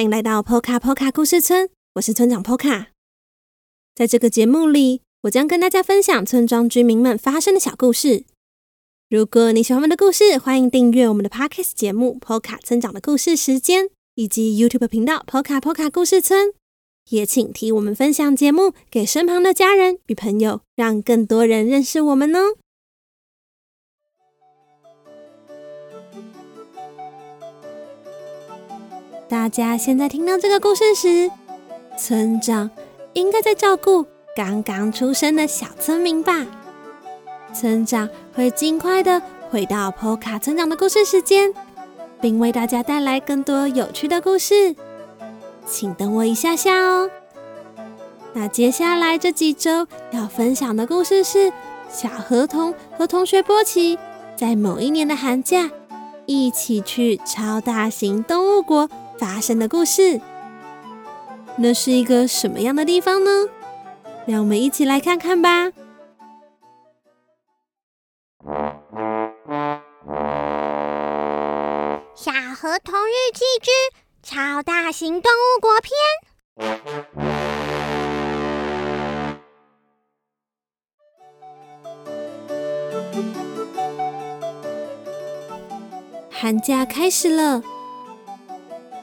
欢迎来到 Poka Poka 故事村，我是村长 Poka。在这个节目里，我将跟大家分享村庄居民们发生的小故事。如果你喜欢我们的故事，欢迎订阅我们的 Podcast 节目 Poka 村长的故事时间，以及 YouTube 频道 Poka Poka 故事村。也请替我们分享节目给身旁的家人与朋友，让更多人认识我们哦。大家现在听到这个故事时，村长应该在照顾刚刚出生的小村民吧？村长会尽快的回到 POKA 村长的故事时间，并为大家带来更多有趣的故事。请等我一下下哦。那接下来这几周要分享的故事是小河童和同学波奇在某一年的寒假一起去超大型动物国。发生的故事，那是一个什么样的地方呢？让我们一起来看看吧。小河童日记之超大型动物国篇。寒假开始了。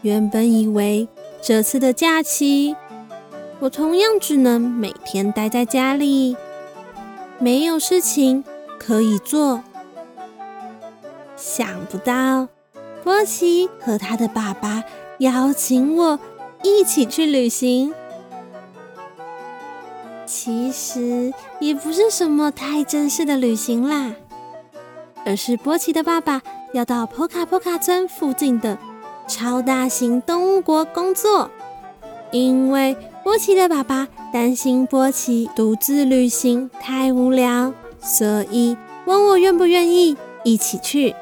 原本以为这次的假期，我同样只能每天待在家里，没有事情可以做。想不到波奇和他的爸爸邀请我一起去旅行。其实也不是什么太正式的旅行啦，而是波奇的爸爸要到波卡波卡村附近的。超大型动物国工作，因为波奇的爸爸担心波奇独自旅行太无聊，所以问我愿不愿意一起去。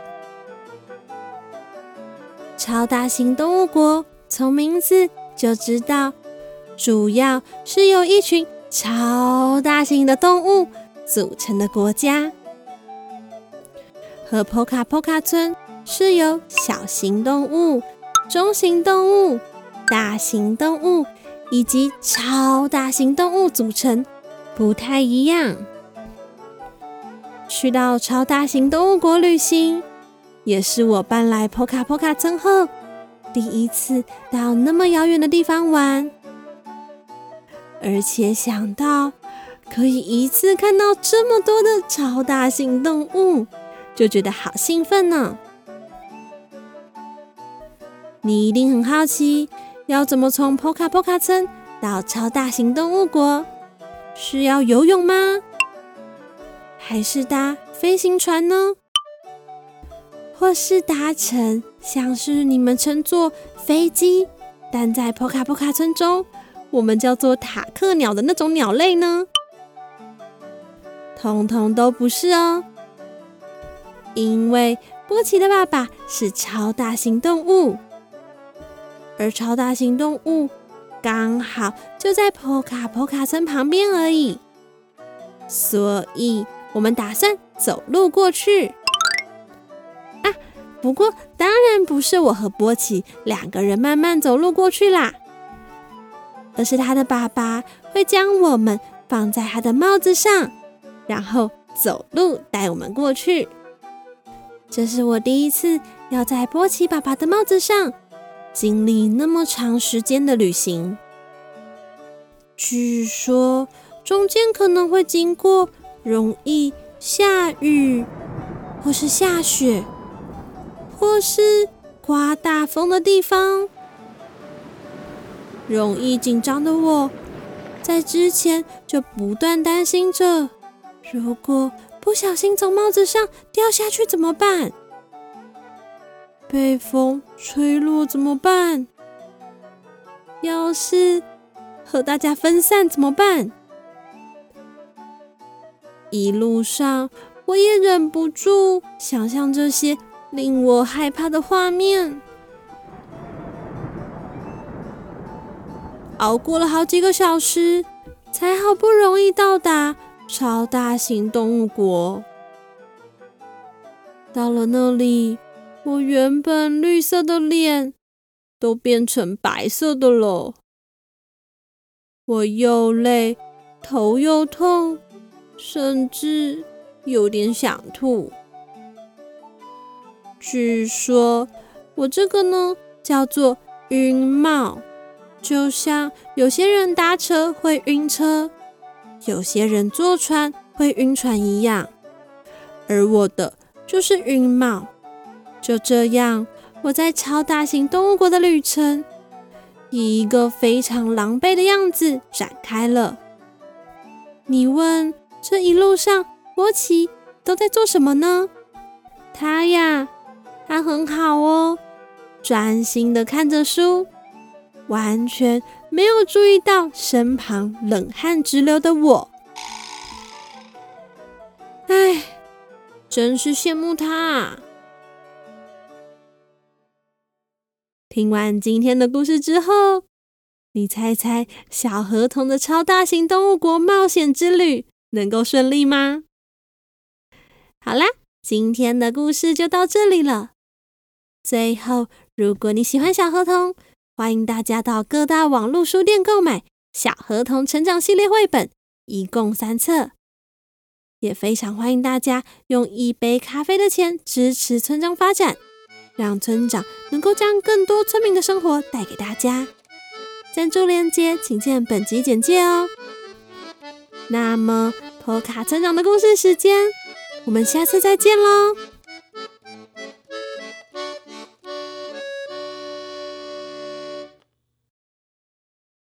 超大型动物国从名字就知道，主要是由一群超大型的动物组成的国家，和 Poka Poka 村是由小型动物。中型动物、大型动物以及超大型动物组成，不太一样。去到超大型动物国旅行，也是我搬来 Poka Poka 村后第一次到那么遥远的地方玩，而且想到可以一次看到这么多的超大型动物，就觉得好兴奋呢。你一定很好奇，要怎么从 Poka Poka 村到超大型动物国？是要游泳吗？还是搭飞行船呢？或是搭乘像是你们乘坐飞机，但在 Poka Poka 村中我们叫做塔克鸟的那种鸟类呢？通通都不是哦，因为波奇的爸爸是超大型动物。而超大型动物刚好就在波卡波卡村旁边而已，所以我们打算走路过去。啊，不过当然不是我和波奇两个人慢慢走路过去啦，而是他的爸爸会将我们放在他的帽子上，然后走路带我们过去。这是我第一次要在波奇爸爸的帽子上。经历那么长时间的旅行，据说中间可能会经过容易下雨，或是下雪，或是刮大风的地方。容易紧张的我，在之前就不断担心着，如果不小心从帽子上掉下去怎么办？被风吹落怎么办？要是和大家分散怎么办？一路上我也忍不住想象这些令我害怕的画面。熬过了好几个小时，才好不容易到达超大型动物国。到了那里。我原本绿色的脸都变成白色的了。我又累，头又痛，甚至有点想吐。据说，我这个呢叫做晕帽，就像有些人搭车会晕车，有些人坐船会晕船一样，而我的就是晕帽。就这样，我在超大型动物国的旅程，以一个非常狼狈的样子展开了。你问，这一路上波奇都在做什么呢？他呀。他很好哦，专心的看着书，完全没有注意到身旁冷汗直流的我。唉，真是羡慕他。啊听完今天的故事之后，你猜猜小河童的超大型动物国冒险之旅能够顺利吗？好啦，今天的故事就到这里了。最后，如果你喜欢小河童，欢迎大家到各大网络书店购买《小河童成长系列绘本》，一共三册。也非常欢迎大家用一杯咖啡的钱支持村庄发展，让村长能够将更多村民的生活带给大家。赞助链接请见本集简介哦。那么，托卡村长的故事时间，我们下次再见喽。